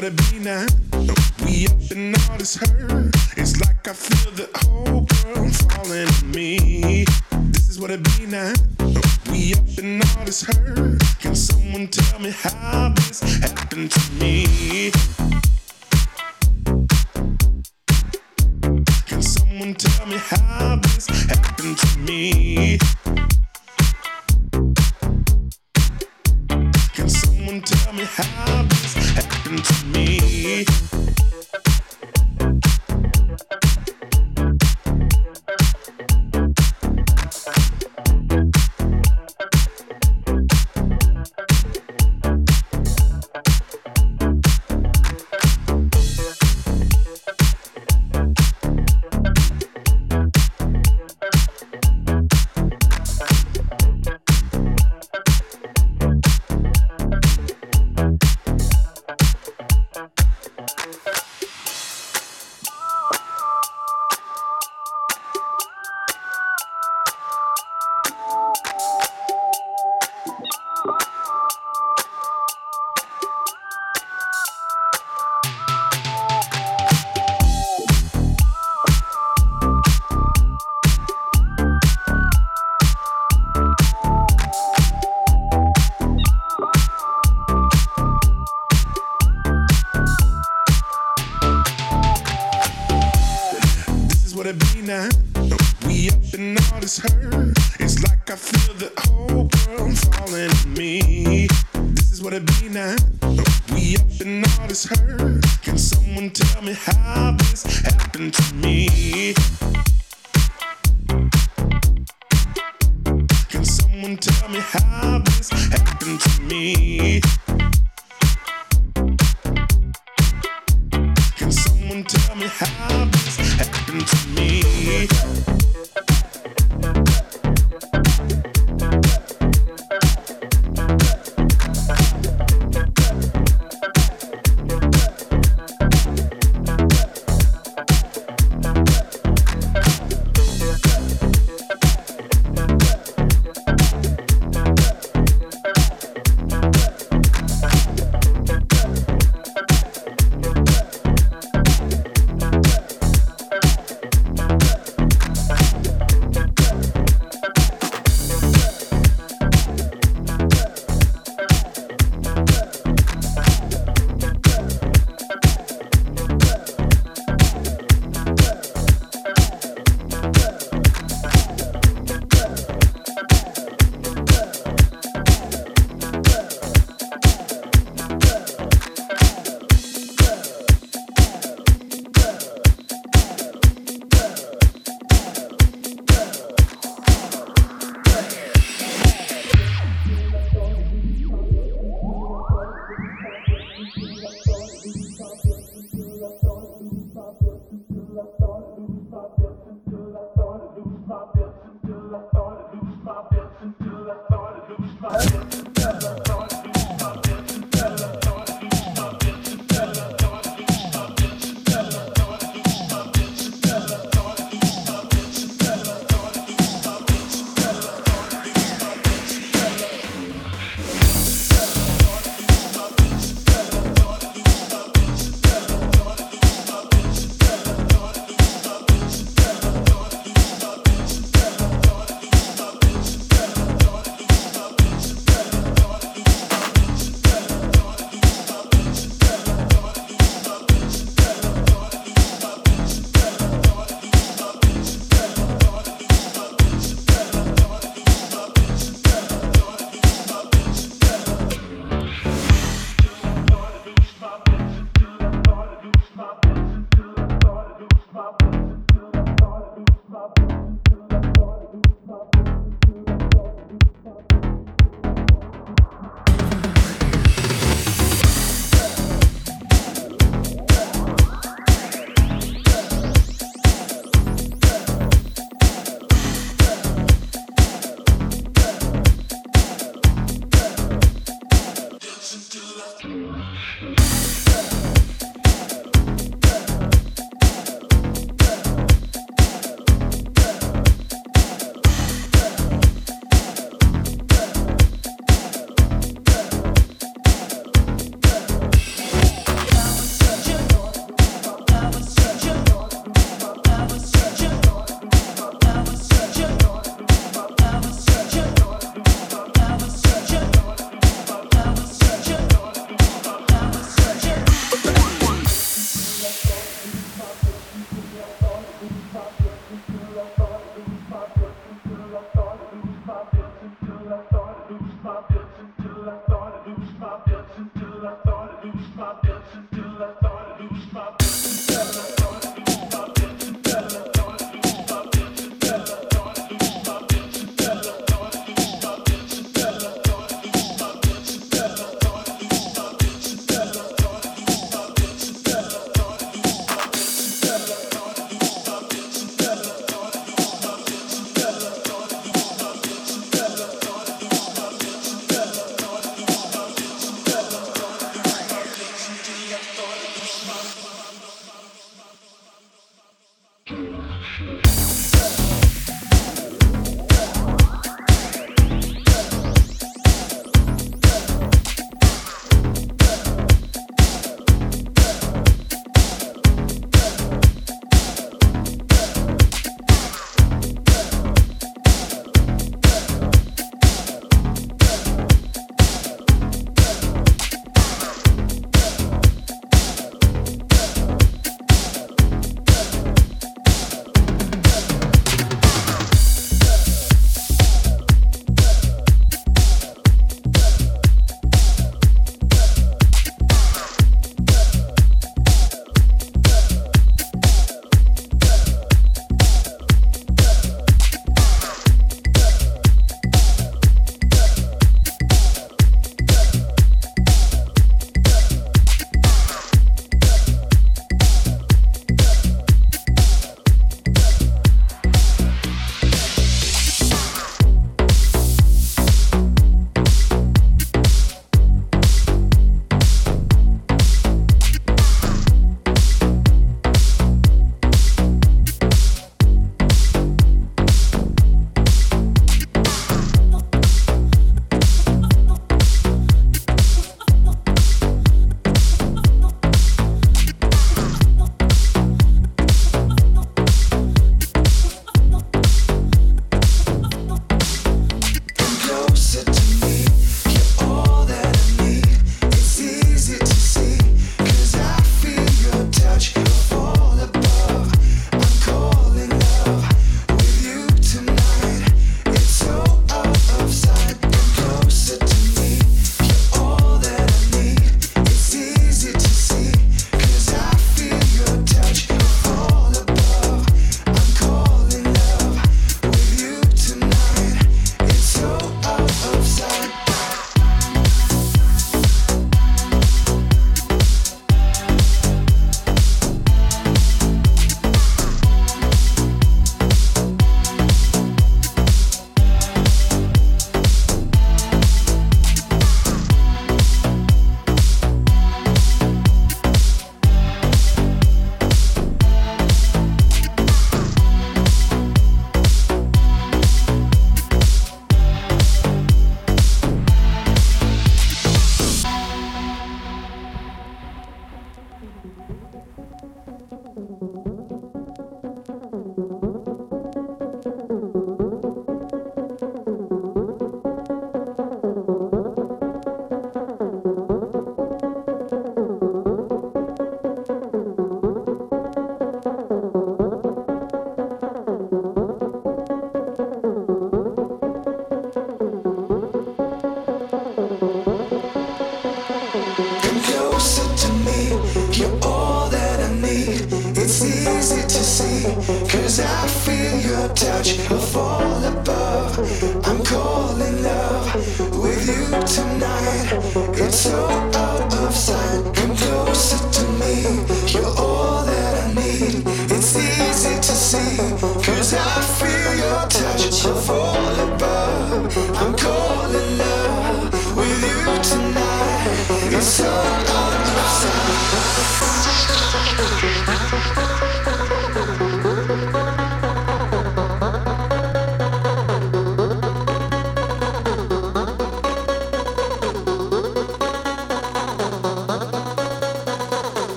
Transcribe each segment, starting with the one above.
Now. We up in all this hurt. It's like I feel the whole world falling on me. This is what it be now. We up in all this hurt. Can someone tell me how this happened to me? Can someone tell me how this happened to me?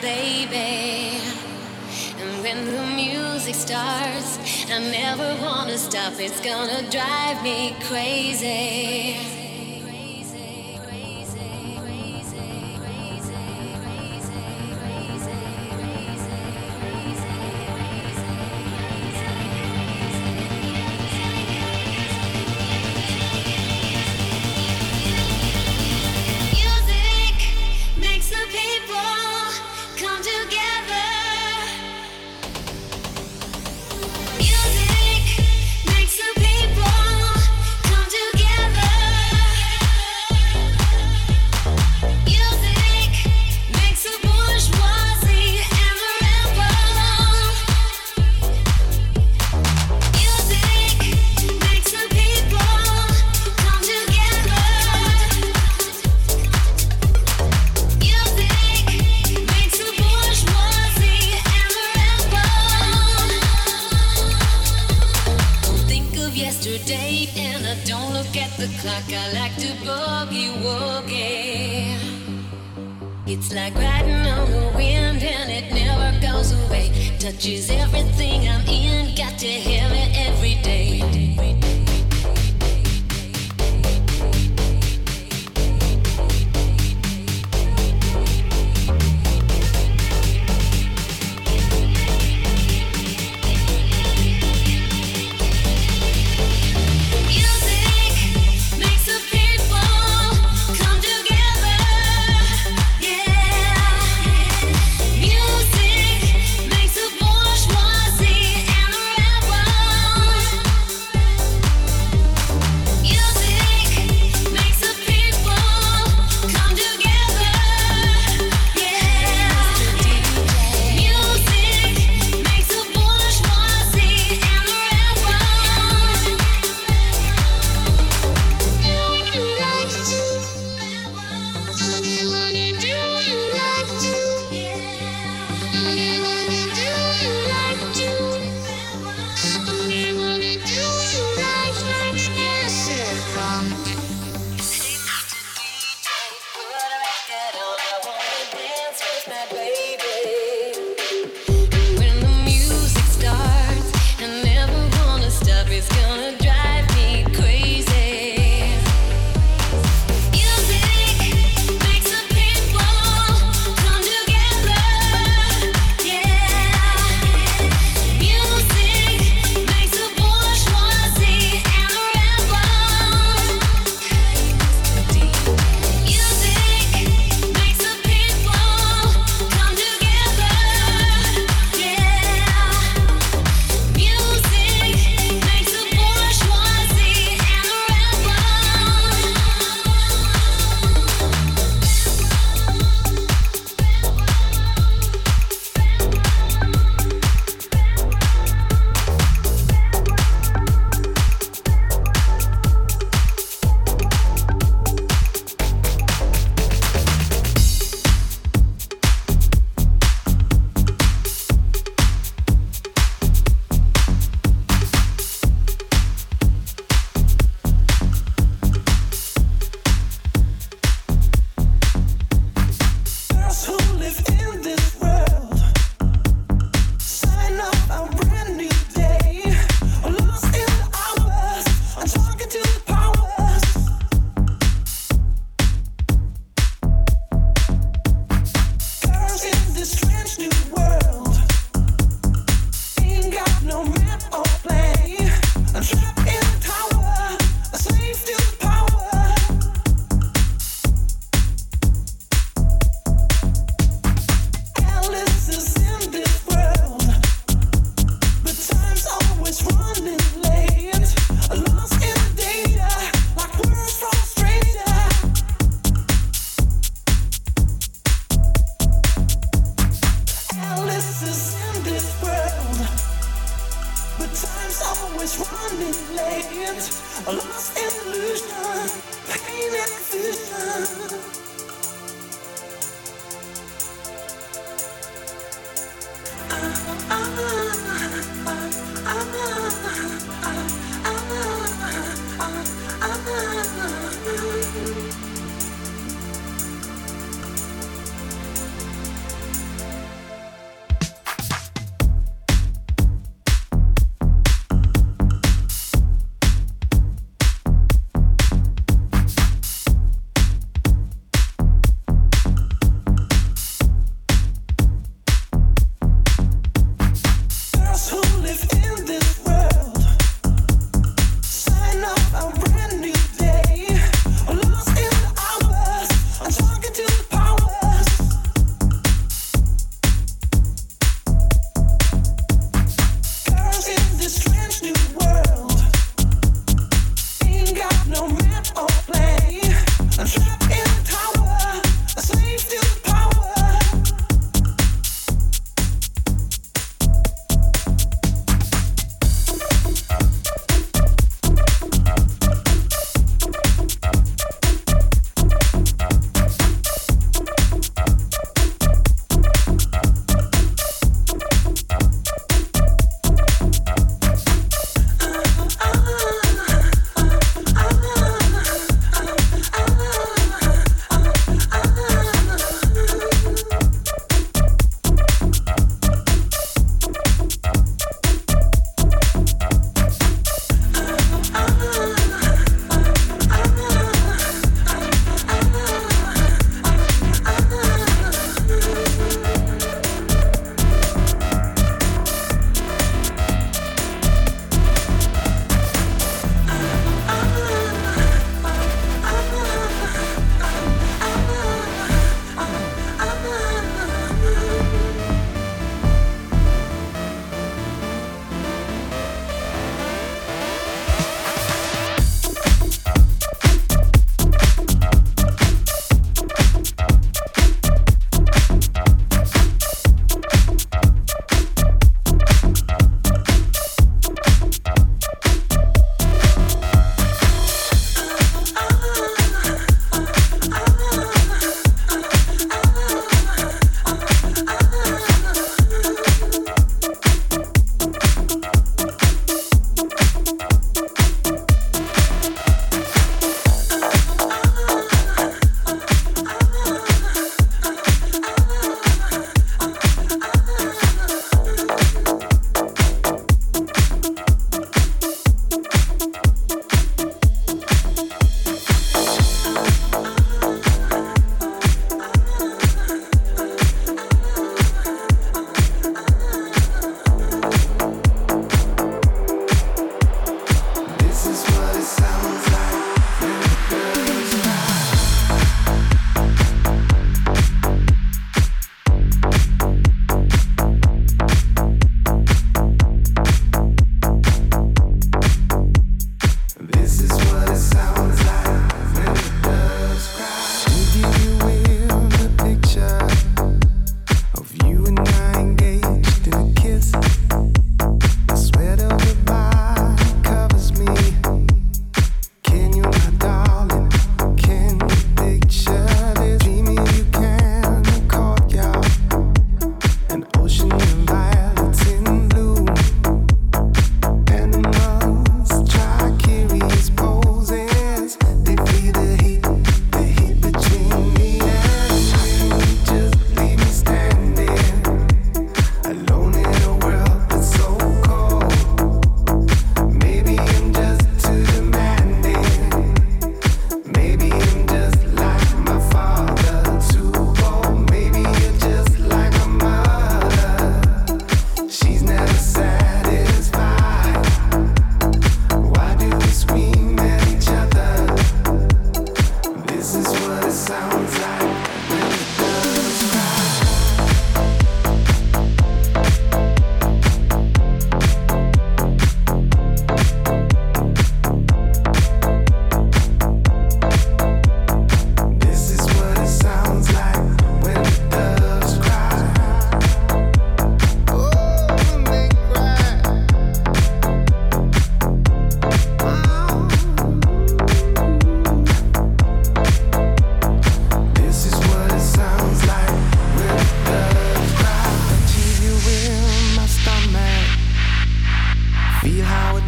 baby. And when the music starts, I never wanna stop. It's gonna drive me crazy.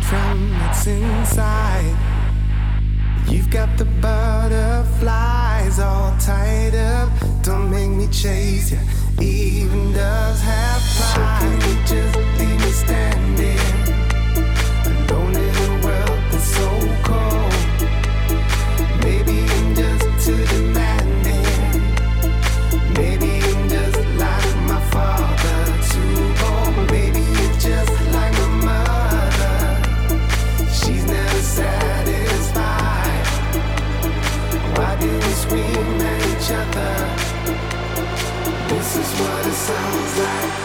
It trembles inside. You've got the butterflies all tied up. Don't make me chase you. Even does have pride. So can you just leave me standing? What it sounds like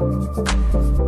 Your time.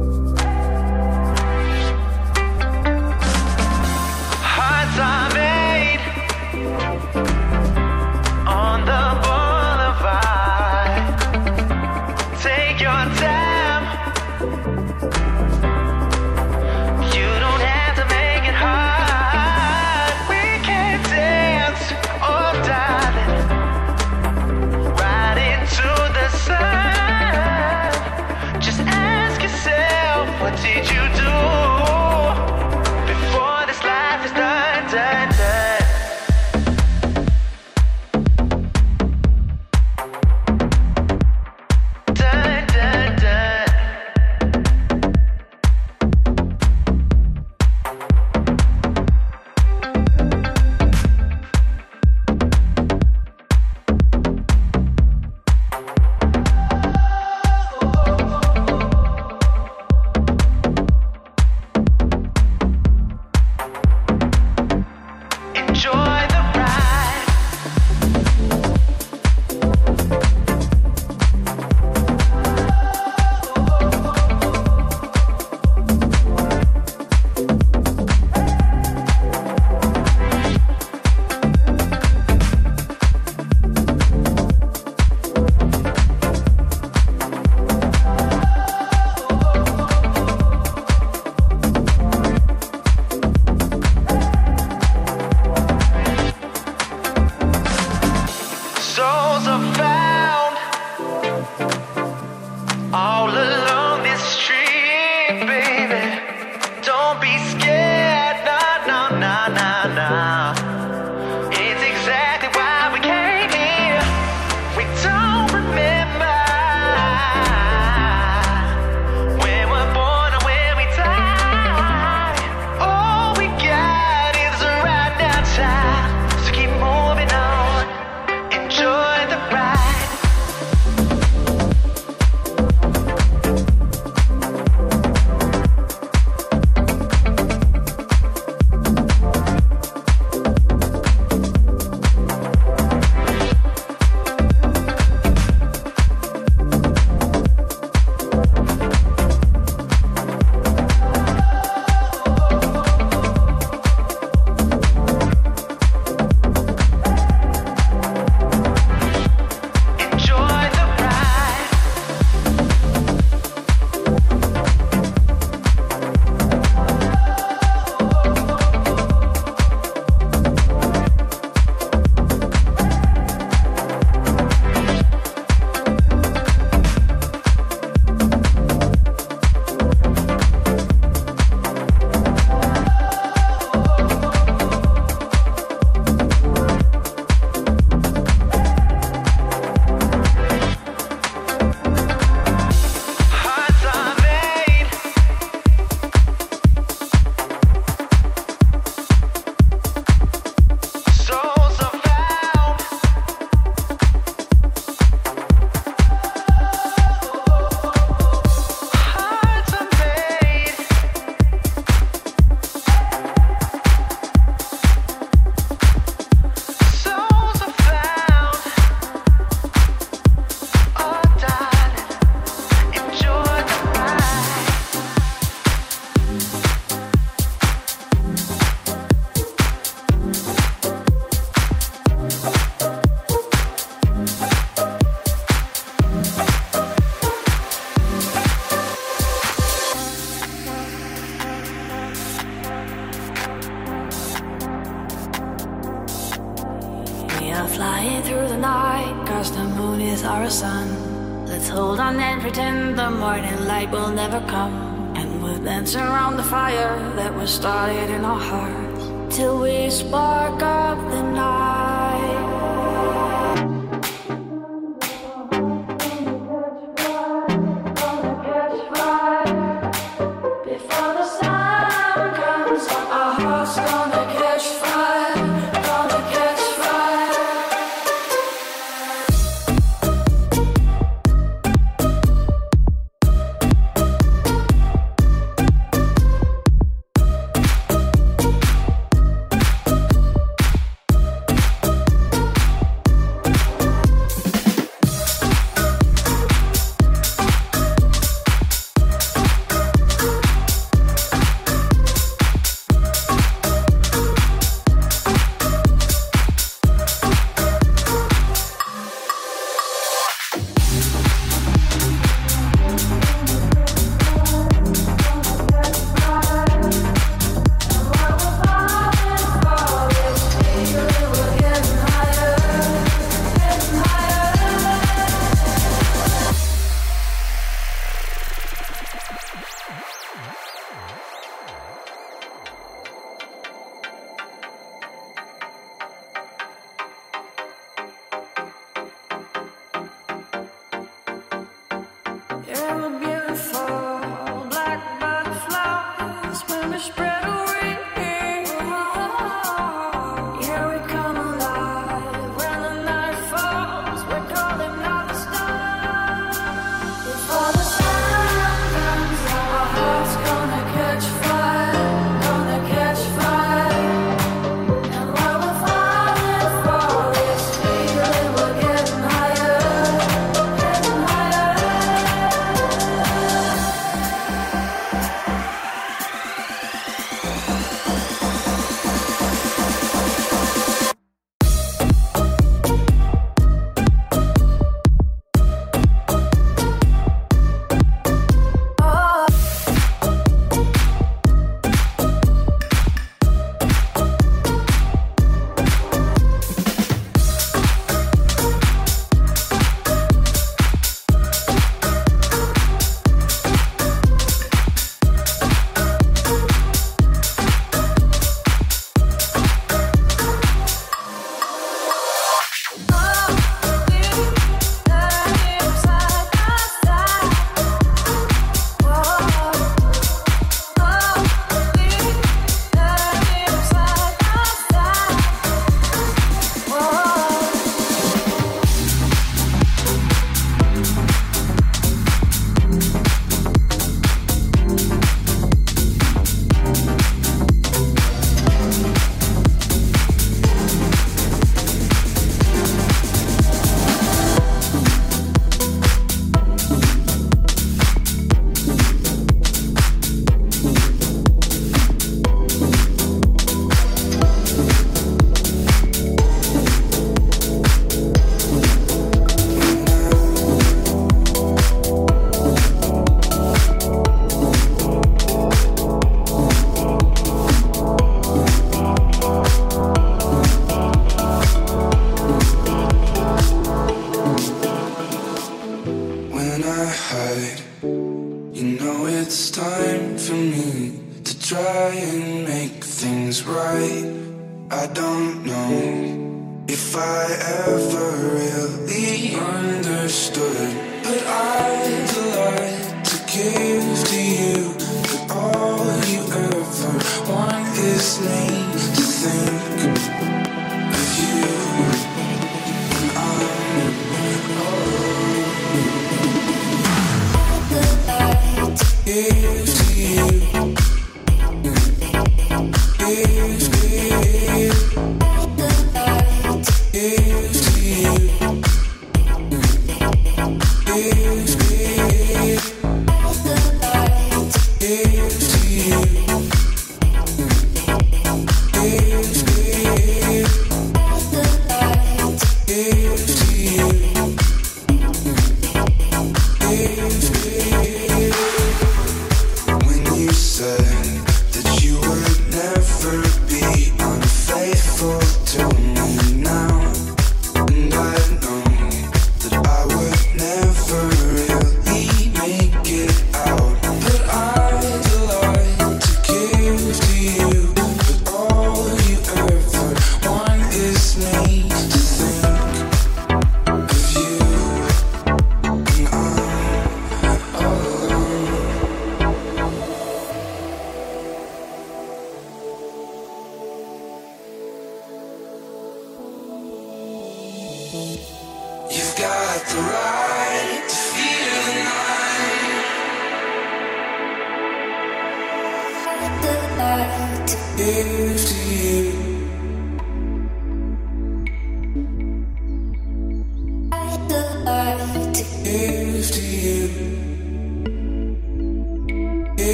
You